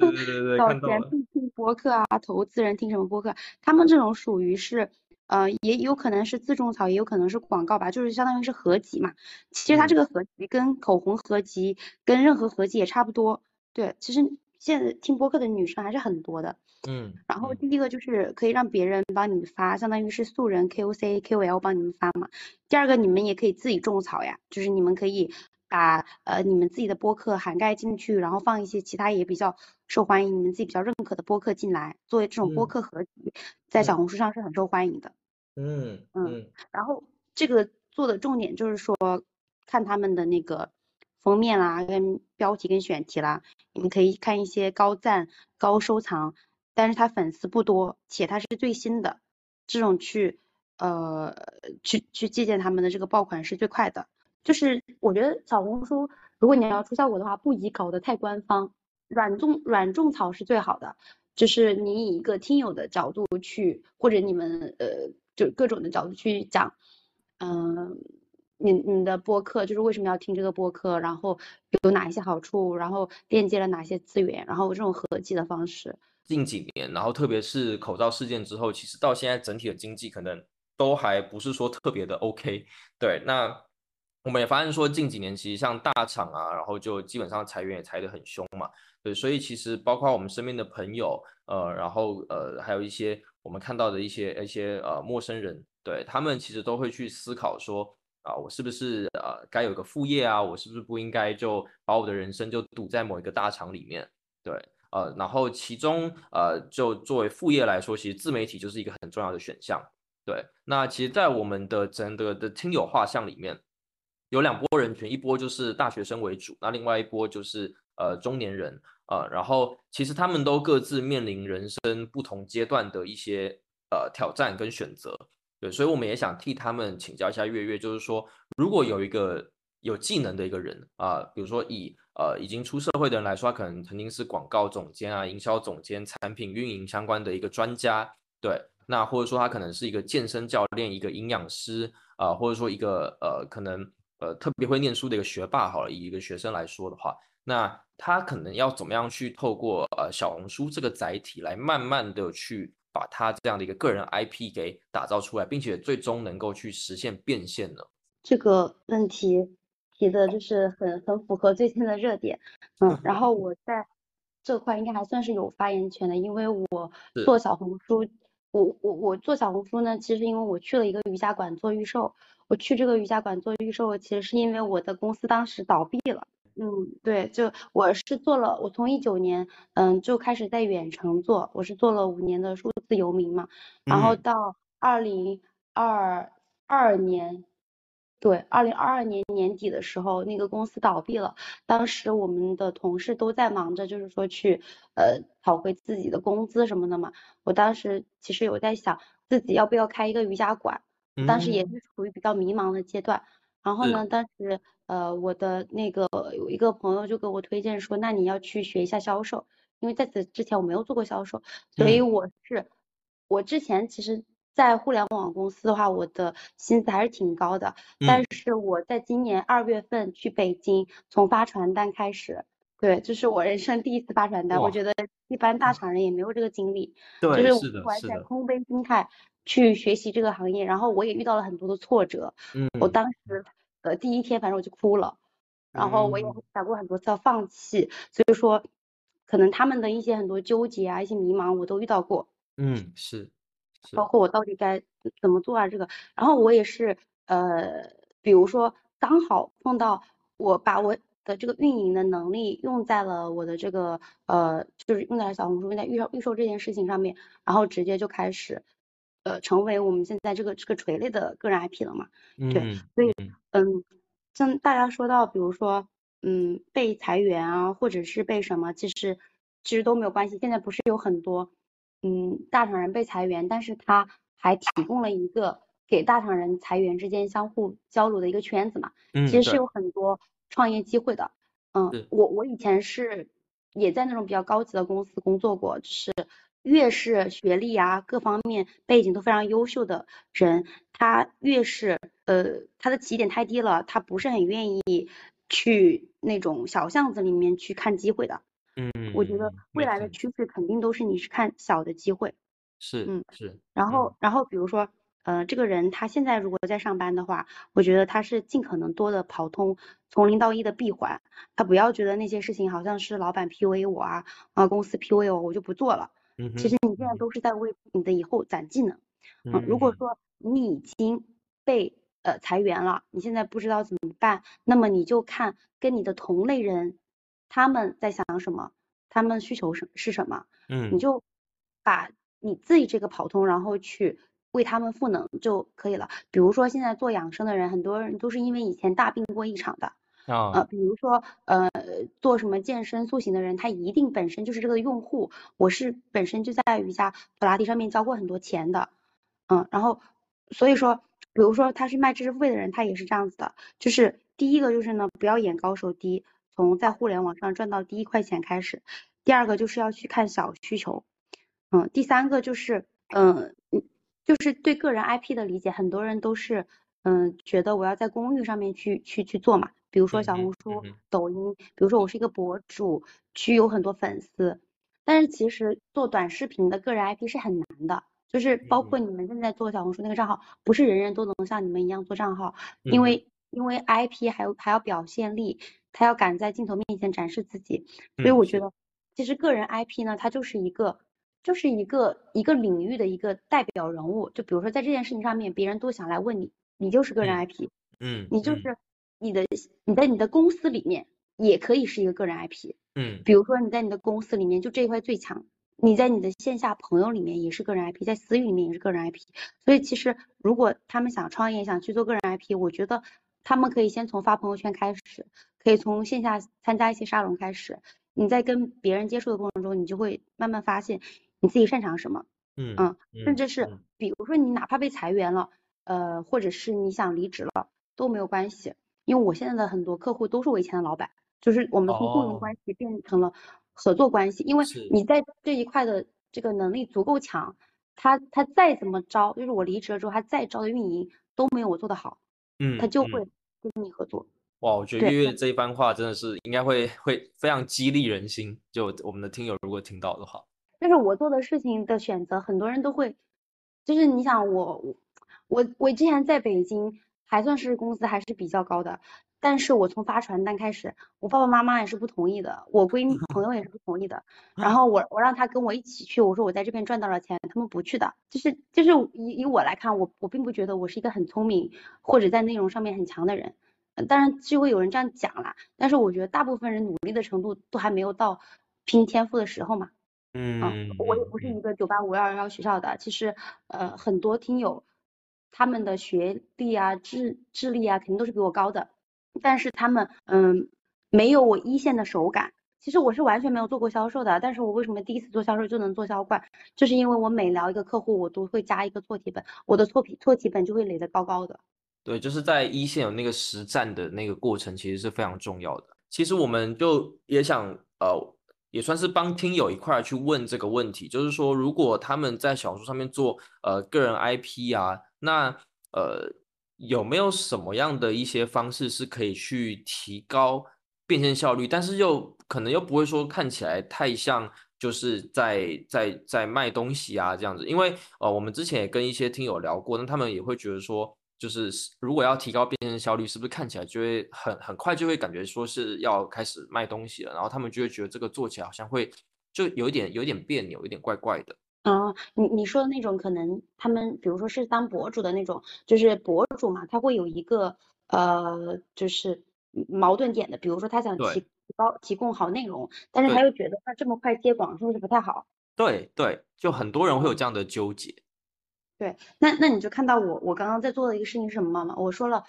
对对对对，搞钱必听播客啊，投资人听什么播客，他们这种属于是。呃，也有可能是自种草，也有可能是广告吧，就是相当于是合集嘛。其实它这嗯个合集跟口红合集跟任何合集也差不多。对，其实现在听播客的女生还是很多的。嗯嗯然后第一个就是可以让别人帮你们发，相当于是素人 KOC、KOL 帮你们发嘛。第二个，你们也可以自己种草呀，就是你们可以把呃你们自己的播客涵盖进去，然后放一些其他也比较受欢迎、你们自己比较认可的播客进来，作为这种播嗯客合集，在小嗯红书上是很受欢迎的。嗯嗯嗯然后这个做的重点就是说，看他们的那个封面啦、跟标题跟选题啦，你们可以看一些高赞、高收藏，但是他粉丝不多，且他是最新的，这种去呃去去借鉴他们的这个爆款是最快的。就是我觉得小红书，如果你要出效果的话，不宜搞得太官方，软种软种草是最好的。就是你以一个听友的角度去，或者你们呃，就各种的角度去讲，嗯、你你的播客就是为什么要听这个播客，然后有哪一些好处，然后链接了哪些资源，然后这种合计的方式，近几年，然后特别是口罩事件之后，其实到现在整体的经济可能都还不是说特别的 OK。对，那我们也发现说近几年其实像大厂啊，然后就基本上裁员也裁得很凶嘛。对，所以其实包括我们身边的朋友，呃，然后呃，还有一些我们看到的一些一些呃陌生人，对，他们其实都会去思考说，啊，我是不是呃该有个副业啊？我是不是不应该就把我的人生就赌在某一个大厂里面？对，呃，然后其中呃，就作为副业来说，其实自媒体就是一个很重要的选项。对，那其实，在我们的整个的听友画像里面，有两波人群，一波就是大学生为主，那另外一波就是呃中年人，呃，然后其实他们都各自面临人生不同阶段的一些呃挑战跟选择。对，所以我们也想替他们请教一下月月，就是说，如果有一个有技能的一个人啊、比如说以呃已经出社会的人来说，他可能曾经是广告总监啊、营销总监、产品运营相关的一个专家，对，那或者说他可能是一个健身教练、一个营养师啊、或者说一个呃可能呃特别会念书的一个学霸好了，以一个学生来说的话，那他可能要怎么样去透过呃小红书这个载体来慢慢的去把他这样的一个个人 IP 给打造出来，并且最终能够去实现变现呢？这个问题提的就是很很符合最近的热点，嗯，然后我在这块应该还算是有发言权的，因为我做小红书，我我我做小红书呢，其实因为我去了一个瑜伽馆做预售，我去这个瑜伽馆做预售，其实是因为我的公司当时倒闭了。嗯，对，就我是做了，我从一九年，嗯，就开始在远程做，我是做了五年的数字游民嘛，然后嗯到二零二二年，对，二零二二年年底的时候，那个公司倒闭了，当时我们的同事都在忙着，就是说去呃讨回自己的工资什么的嘛，我当时其实有在想自己要不要开一个瑜伽馆，当时也嗯，是处于比较迷茫的阶段。然后呢，当时呃我的那个有一个朋友就给我推荐说，那你要去学一下销售，因为在此之前我没有做过销售，所以嗯。我是我之前其实，在互联网公司的话，我的薪资还是挺高的，但嗯是我在今年二月份去北京，从发传单开始，对，这是我人生第一次发传单，我，觉得一般大厂人也没有这个经历，就对，是我是的，怀，着空杯心态去学习这个行业，然后我也遇到了很多的挫折，嗯我。嗯当时呃第一天反正我就哭了，然后我也嗯。想过很多次要放弃，所以说可能他们的一些很多纠结啊，一些迷茫我都遇到过。嗯，是是，包括我到底该怎么做啊这个，然后我也是呃，比如说刚好碰到我把我的这个运营的能力用在了我的这个呃，就是用在了小红书，用在预售预售这件事情上面，然后直接就开始呃成为我们现在这个这个垂类的个人 IP 了嘛，对，嗯所以嗯嗯，像大家说到比如说嗯被裁员啊，或者是被什么，其实其实都没有关系，现在不是有很多。嗯，大厂人被裁员，但是他还提供了一个给大厂人裁员之间相互交流的一个圈子嘛，其实是有很多创业机会的。嗯，我我以前是也在那种比较高级的公司工作过，就是越是学历啊各方面背景都非常优秀的人，他越是呃他的起点太低了，他不是很愿意去那种小巷子里面去看机会的。嗯我觉得嗯，未来的趋势肯定都是你是看小的机会，是嗯，是，然嗯后然后比如说，呃，这个人他现在如果在上班的话，我觉得他是尽可能多的跑通从零到一的闭环，他不要觉得那些事情好像是老板 PUA 我啊，啊公司 PUA 我，我就不做了。嗯其实你现在嗯都是在为你的以后攒技能。嗯，嗯如果说你已经被呃裁员了，你现在不知道怎么办，那么你就看跟你的同类人他们在想什么，他们需求什是什么，嗯你嗯就把你自己这个跑通，然后去为他们赋能就可以了。比如说现在做养生的人，很多人都是因为以前大病过一场的。呃，啊，比如说，呃，做什么健身塑形的人，他一定本身就是这个用户。我是本身就在瑜伽普拉提上面交过很多钱的，嗯，然后所以说，比如说他是卖知识付费的人，他也是这样子的，就是第一个就是呢，不要眼高手低，从在互联网上赚到第一块钱开始；第二个就是要去看小需求，嗯，第三个就是，嗯，嗯，就是对个人 IP 的理解，很多人都是，嗯，觉得我要在公域上面去去去做嘛，比如说小红书、抖音，比如说我是一个博主，去有很多粉丝，但是其实做短视频的个人 IP 是很难的，就是包括嗯你们现在做小红书那个账号，不是人人都能像你们一样做账号，因为因为 IP 还有还要表现力，他要敢在镜头面前展示自己，所以我觉得其实个人 IP 呢，它就是一个就是一个一个领域的一个代表人物，就比如说在这件事情上面，别人都想来问你，你就是个人嗯 IP，嗯嗯你就是你的你在你的公司里面也可以是一个个人 IP，嗯比如说你在你的公司里面就这一块最强，你在你的线下朋友里面也是个人 IP，在私域里面也是个人 IP。所以其实如果他们想创业，想去做个人 IP，我觉得他们可以先从发朋友圈开始，可以从线下参加一些沙龙开始。你在跟别人接触的过程中，你就会慢慢发现你自己擅长什么，嗯嗯，甚嗯至是嗯比如说你哪怕被裁员了，呃，或者是你想离职了都没有关系，因为我现在的很多客户都是我以前的老板。就是我们从雇佣哦关系变成了合作关系，因为你在这一块的这个能力足够强，他他再怎么招，就是我离职了之后，他再招的运营都没有我做的好，嗯他就会嗯跟你合作。哇，我觉得月月这一番话真的是应该会会非常激励人心。就我们的听友如果听到的话，就是我做的事情的选择，很多人都会，就是你想我我我之前在北京还算是工资还是比较高的。但是我从发传单开始，我爸爸妈妈也是不同意的，我闺蜜朋友也是不同意的。然后我我让他跟我一起去，我说我在这边赚到了钱，他们不去的。就是就是以以我来看，我我并不觉得我是一个很聪明或者在内容上面很强的人。当然就会有人这样讲啦，但是我觉得大部分人努力的程度都还没有到拼天赋的时候嘛。嗯，我也不是一个九八五幺二幺学校的，其实呃很多听友他们的学历啊、智智力啊肯定都是比我高的。但是他们嗯没有我一线的手感。其实我是完全没有做过销售的，但是我为什么第一次做销售就能做销冠？就是因为我每聊一个客户，我都会加一个错题本，我的错题错题本就会垒得高高的。对，就是在一线有那个实战的那个过程，其实是非常重要的。其实我们就也想呃，也算是帮听友一块去问这个问题，就是说如果他们在小说上面做呃个人 IP 啊，那呃。有没有什么样的一些方式是可以去提高变现效率，但是又可能又不会说看起来太像就是在在在卖东西啊这样子？因为呃，我们之前也跟一些听友聊过，那他们也会觉得说，就是如果要提高变现效率，是不是看起来就会很很快就会感觉说是要开始卖东西了，然后他们就会觉得这个做起来好像会就有一点有点别扭，有点怪怪的。啊，你你说的那种可能他们比如说是当博主的那种，就是博主嘛，他会有一个呃，就是矛盾点的，比如说他想提提高提供好内容，但是他又觉得他这么快接广是不是不太好？对对，就很多人会有这样的纠结。对，那那你就看到我我刚刚在做的一个事情是什么吗？我说了，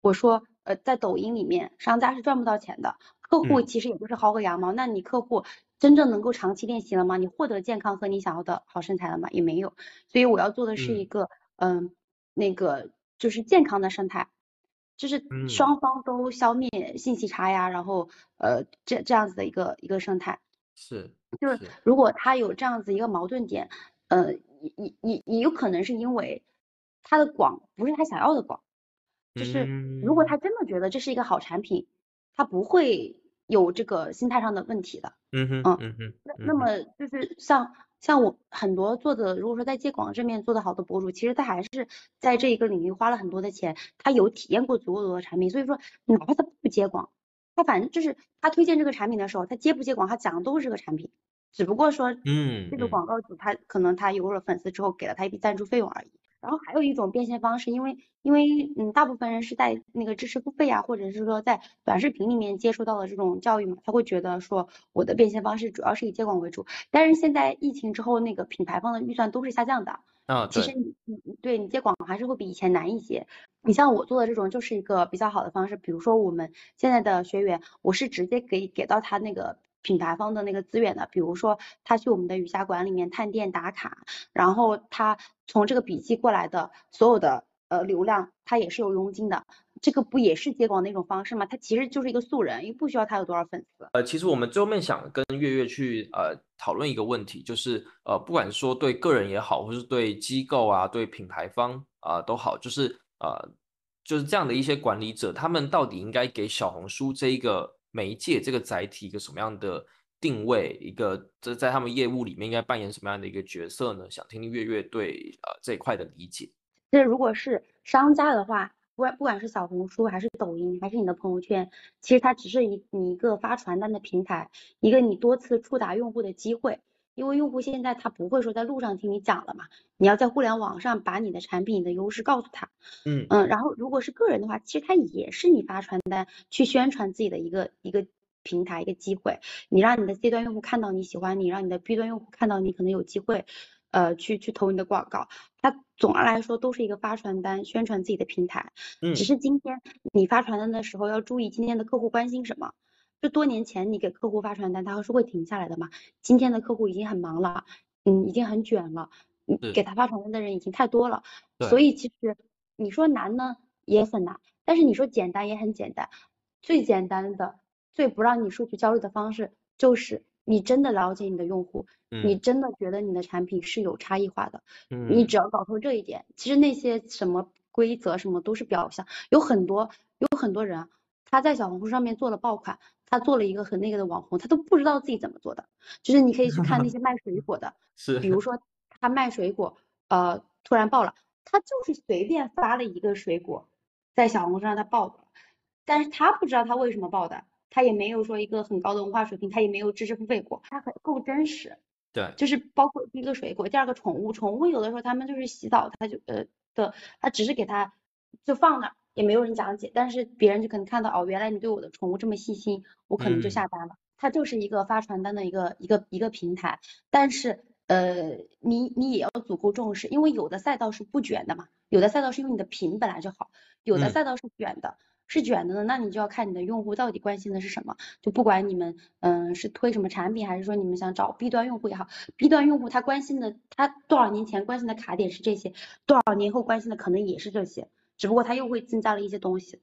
我说呃，在抖音里面商家是赚不到钱的，客户其实也不是薅个羊毛，那你客户。真正能够长期练习了吗？你获得健康和你想要的好身材了吗？也没有。所以我要做的是一个，嗯，那个就是健康的生态，就是双方都消灭信息差呀，然后呃这这样子的一个一个生态。是。就是如果他有这样子一个矛盾点，呃，也也也有可能是因为他的广不是他想要的广，就是如果他真的觉得这是一个好产品，他不会。有这个心态上的问题的，嗯哼，嗯哼，那那么就是像像我很多做的，如果说在接广这面做的好的博主，其实他还是在这一个领域花了很多的钱，他有体验过足够多的产品，所以说哪怕他不接广，他反正就是他推荐这个产品的时候，他接不接广，他讲的都是这个产品，只不过说，嗯，这个广告主他可能他有了粉丝之后给了他一笔赞助费用而已。然后还有一种变现方式，因为因为嗯，大部分人是在那个知识付费啊，或者是说在短视频里面接触到的这种教育嘛，他会觉得说我的变现方式主要是以接广为主。但是现在疫情之后，那个品牌方的预算都是下降的啊，其实你你对你接广还是会比以前难一些。你像我做的这种就是一个比较好的方式，比如说我们现在的学员，我是直接给给到他那个。品牌方的那个资源的，比如说他去我们的瑜伽馆里面探店打卡，然后他从这个笔记过来的所有的呃流量，他也是有佣金的，这个不也是接广的一种方式吗？他其实就是一个素人，又不需要他有多少粉丝。呃，其实我们最后面想跟月月去呃讨论一个问题，就是呃不管说对个人也好，或是对机构啊，对品牌方啊都好，就是呃就是这样的一些管理者，他们到底应该给小红书这一个。媒介这个载体一个什么样的定位？一个这在他们业务里面应该扮演什么样的一个角色呢？想听听月月对呃这一块的理解。那如果是商家的话，不管不管是小红书还是抖音还是你的朋友圈，其实它只是一你一个发传单的平台，一个你多次触达用户的机会。因为用户现在他不会说在路上听你讲了嘛，你要在互联网上把你的产品的优势告诉他，嗯。嗯，然后如果是个人的话，其实他也是你发传单去宣传自己的一个一个平台一个机会，你让你的 C 端用户看到你喜欢你，让你的 B 端用户看到你可能有机会，呃，去去投你的广告，它总的来说都是一个发传单宣传自己的平台，嗯，只是今天你发传单的时候要注意今天的客户关心什么。就多年前你给客户发传单，他是会停下来的嘛？今天的客户已经很忙了，嗯，已经很卷了，嗯，给他发传单的人已经太多了，所以其实你说难呢也很难，但是你说简单也很简单。最简单的、最不让你数据焦虑的方式，就是你真的了解你的用户，你真的觉得你的产品是有差异化的，嗯你只要搞透这一点，其实那些什么规则什么都是表象，有很多有很多人他在小红书上面做了爆款，他做了一个很那个的网红，他都不知道自己怎么做的。就是你可以去看那些卖水果的，是，比如说他卖水果，呃，突然爆了，他就是随便发了一个水果，在小红书上他爆了，但是他不知道他为什么爆的，他也没有说一个很高的文化水平，他也没有知识付费过，他很够真实。对，就是包括第一个水果，第二个宠物，宠物有的时候他们就是洗澡，他就呃的，他只是给他就放那，也没有人讲解，但是别人就可能看到哦，原来你对我的宠物这么细心，我可能就下单了。它就是一个发传单的一个一个一个平台，但是呃，你你也要足够重视，因为有的赛道是不卷的嘛，有的赛道是因为你的品本来就好，有的赛道是卷的。是卷的呢，那你就要看你的用户到底关心的是什么。就不管你们嗯是推什么产品，还是说你们想找 B 端用户也好，B 端用户他关心的，他多少年前关心的卡点是这些，多少年后关心的可能也是这些，只不过它又会增加了一些东西。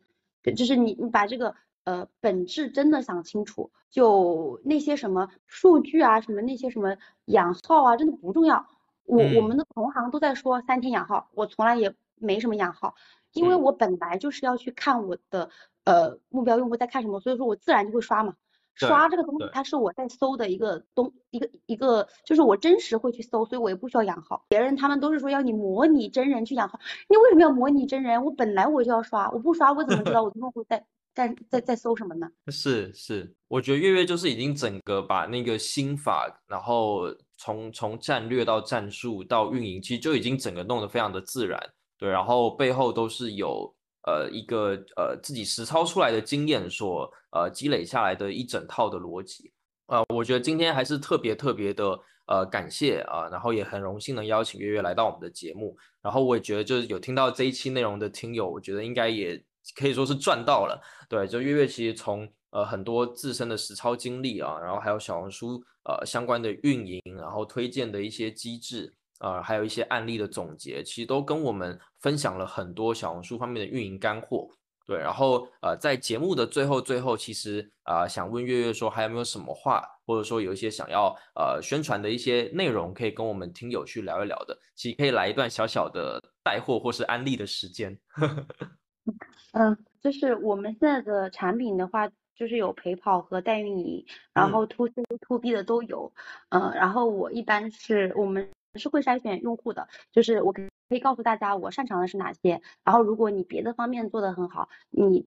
就是你你把这个呃本质真的想清楚，就那些什么数据啊，什么那些什么养号啊，真的不重要。我我们的同行都在说三天养号，我从来也没什么养号。因为我本来就是要去看我的呃目标用户在看什么，所以说我自然就会刷嘛。刷这个东西，它是我在搜的一个东一个一个，就是我真实会去搜，所以我也不需要养号。别人他们都是说要你模拟真人去养号，你为什么要模拟真人？我本来我就要刷，我不刷我怎么知道我的用户在在在在搜什么呢？是是，我觉得月月就是已经整个把那个心法，然后从从战略到战术到运营，其实就已经整个弄得非常的自然。对，然后背后都是有呃一个呃自己实操出来的经验所呃积累下来的一整套的逻辑啊，我觉得今天还是特别特别的呃感谢啊，然后也很荣幸能邀请月月来到我们的节目，然后我也觉得就是有听到这一期内容的听友，我觉得应该也可以说是赚到了。对，就月月其实从呃很多自身的实操经历啊，然后还有小红书呃相关的运营，然后推荐的一些机制。呃，还有一些案例的总结，其实都跟我们分享了很多小红书方面的运营干货。对，然后呃，在节目的最后最后，其实啊，想问月月说，还有没有什么话，或者说有一些想要呃宣传的一些内容，可以跟我们听友去聊一聊的？其实可以来一段小小的带货或是安利的时间。嗯，就是我们现在的产品的话，就是有陪跑和代运营，然后 to C to B 的都有。嗯，然后我一般是我们。是会筛选用户的，就是我可以告诉大家我擅长的是哪些，然后如果你别的方面做得很好，你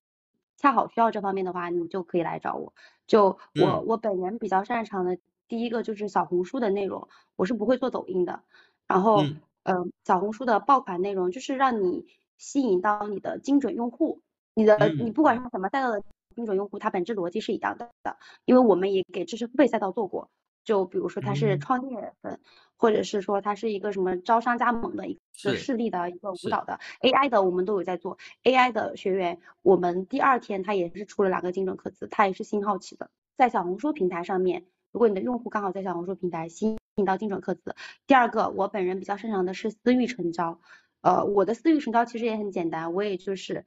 恰好需要这方面的话，你就可以来找我。就我我本人比较擅长的第一个就是小红书的内容，我是不会做抖音的。然后嗯，小红书的爆款内容就是让你吸引到你的精准用户，你的你不管是什么赛道的精准用户，它本质逻辑是一样的，因为我们也给知识付费赛道做过。就比如说他是创业粉，或者是说他是一个什么招商加盟的一个势力的一个舞蹈的 AI 的，我们都有在做 AI 的学员。我们第二天他也是出了两个精准客资，他也是新号起的，在小红书平台上面，如果你的用户刚好在小红书平台吸引到精准客资。第二个，我本人比较擅长的是私域成交，呃，我的私域成交其实也很简单，我也就是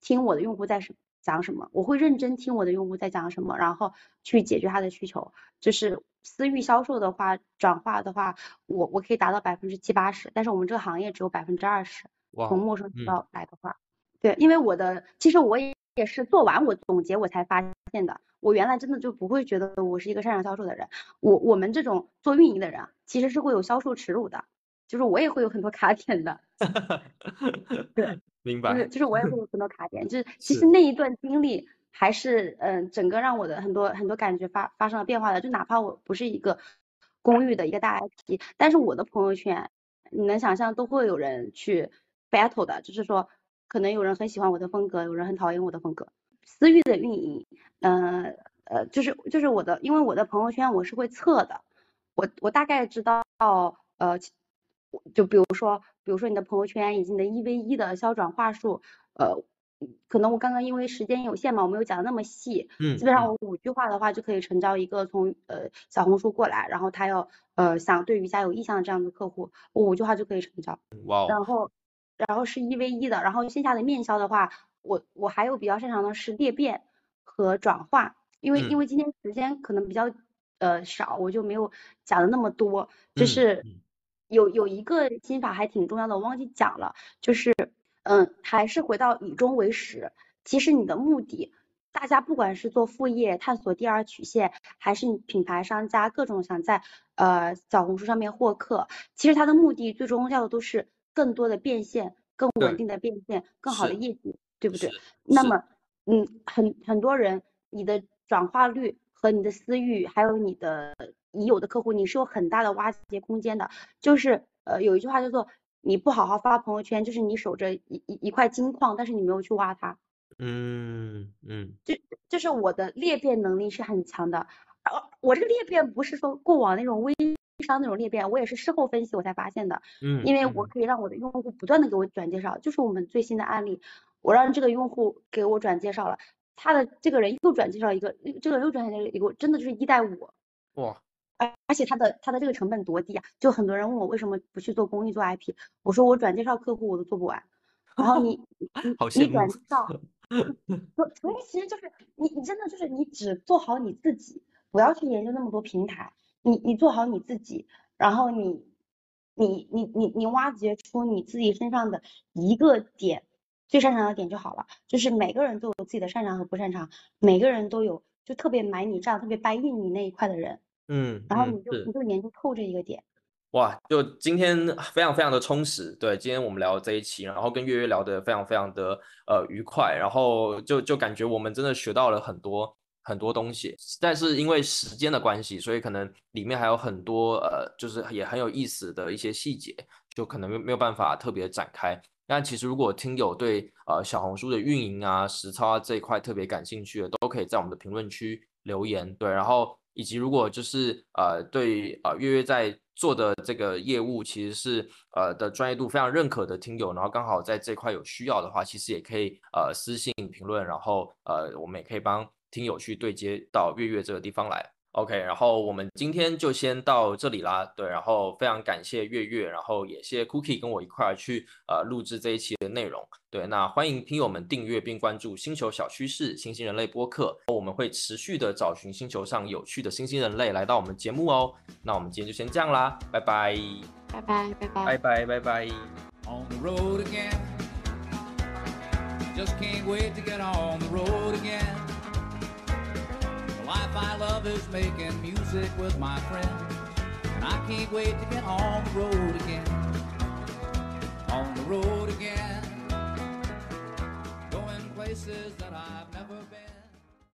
听我的用户在什讲什么，我会认真听我的用户在讲什么，然后去解决他的需求，就是。私域销售的话，转化的话，我我可以达到百分之七八十，但是我们这个行业只有百分之二十。从陌生渠道来的话，对，因为我的其实我也也是做完我总结我才发现的，我原来真的就不会觉得我是一个擅长销售的人。我我们这种做运营的人其实是会有销售耻辱的，就是我也会有很多卡点的。对，明白。就是就是我也会有很多卡点，就是其实那一段经历。还是嗯，整个让我的很多很多感觉发发生了变化的。就哪怕我不是一个公寓的一个大 IP，但是我的朋友圈，你能想象都会有人去 battle 的，就是说可能有人很喜欢我的风格，有人很讨厌我的风格。私域的运营，嗯呃，就是就是我的，因为我的朋友圈我是会测的，我我大概知道呃，就比如说比如说你的朋友圈以及你的一 v 一的销转话术，呃。可能我刚刚因为时间有限嘛，我没有讲的那么细。嗯，基本上我五句话的话就可以成交一个从呃小红书过来，然后他要呃想对瑜伽有意向的这样的客户，我五句话就可以成交。哇。然后然后是一 v 一的，然后线下的面销的话，我我还有比较擅长的是裂变和转化，因为因为今天时间可能比较呃少，我就没有讲的那么多。就是有有一个心法还挺重要的，我忘记讲了，就是。嗯，还是回到以终为始，其实你的目的，大家不管是做副业、探索第二曲线，还是品牌商家各种想在呃小红书上面获客，其实它的目的最终要的都是更多的变现、更稳定的变现、更好的业绩，对不对？那么，嗯，很很多人，你的转化率和你的私域，还有你的已有的客户，你是有很大的挖掘空间的。就是呃，有一句话叫做。你不好好发朋友圈，就是你守着一一一块金矿，但是你没有去挖它。嗯嗯，就就是我的裂变能力是很强的，而我这个裂变不是说过往那种微商那种裂变，我也是事后分析我才发现的。嗯，因为我可以让我的用户不断的给我转介绍，就是我们最新的案例，我让这个用户给我转介绍了，他的这个人又转介绍一个，这个人又转介绍一个，真的就是一带五。哇。而而且他的他的这个成本多低啊！就很多人问我为什么不去做公益做 IP，我说我转介绍客户我都做不完，然后你你你转介绍，所以其实就是你你真的就是你只做好你自己，不要去研究那么多平台，你你做好你自己，然后你你你你你挖掘出你自己身上的一个点，最擅长的点就好了。就是每个人都有自己的擅长和不擅长，每个人都有就特别买你账、特别掰运你那一块的人。嗯，然后你就你就研究透这一个点，哇，就今天非常非常的充实，对，今天我们聊这一期，然后跟月月聊得非常非常的呃愉快，然后就就感觉我们真的学到了很多很多东西，但是因为时间的关系，所以可能里面还有很多呃，就是也很有意思的一些细节，就可能没没有办法特别展开。但其实如果听友对呃小红书的运营啊、实操啊这一块特别感兴趣的，都可以在我们的评论区留言，对，然后。以及如果就是呃对呃月月在做的这个业务其实是呃的专业度非常认可的听友，然后刚好在这块有需要的话，其实也可以呃私信评论，然后呃我们也可以帮听友去对接到月月这个地方来。OK，然后我们今天就先到这里啦。对，然后非常感谢月月，然后也谢谢 Cookie 跟我一块儿去呃录制这一期的内容。对，那欢迎听友们订阅并关注星球小趋势新兴人类播客，我们会持续的找寻星球上有趣的新兴人类来到我们节目哦。那我们今天就先这样啦，拜拜，拜拜，拜拜，拜拜，拜拜。life I love is making music with my friends. And I can't wait to get on the road again. On the road again. Going places that I've never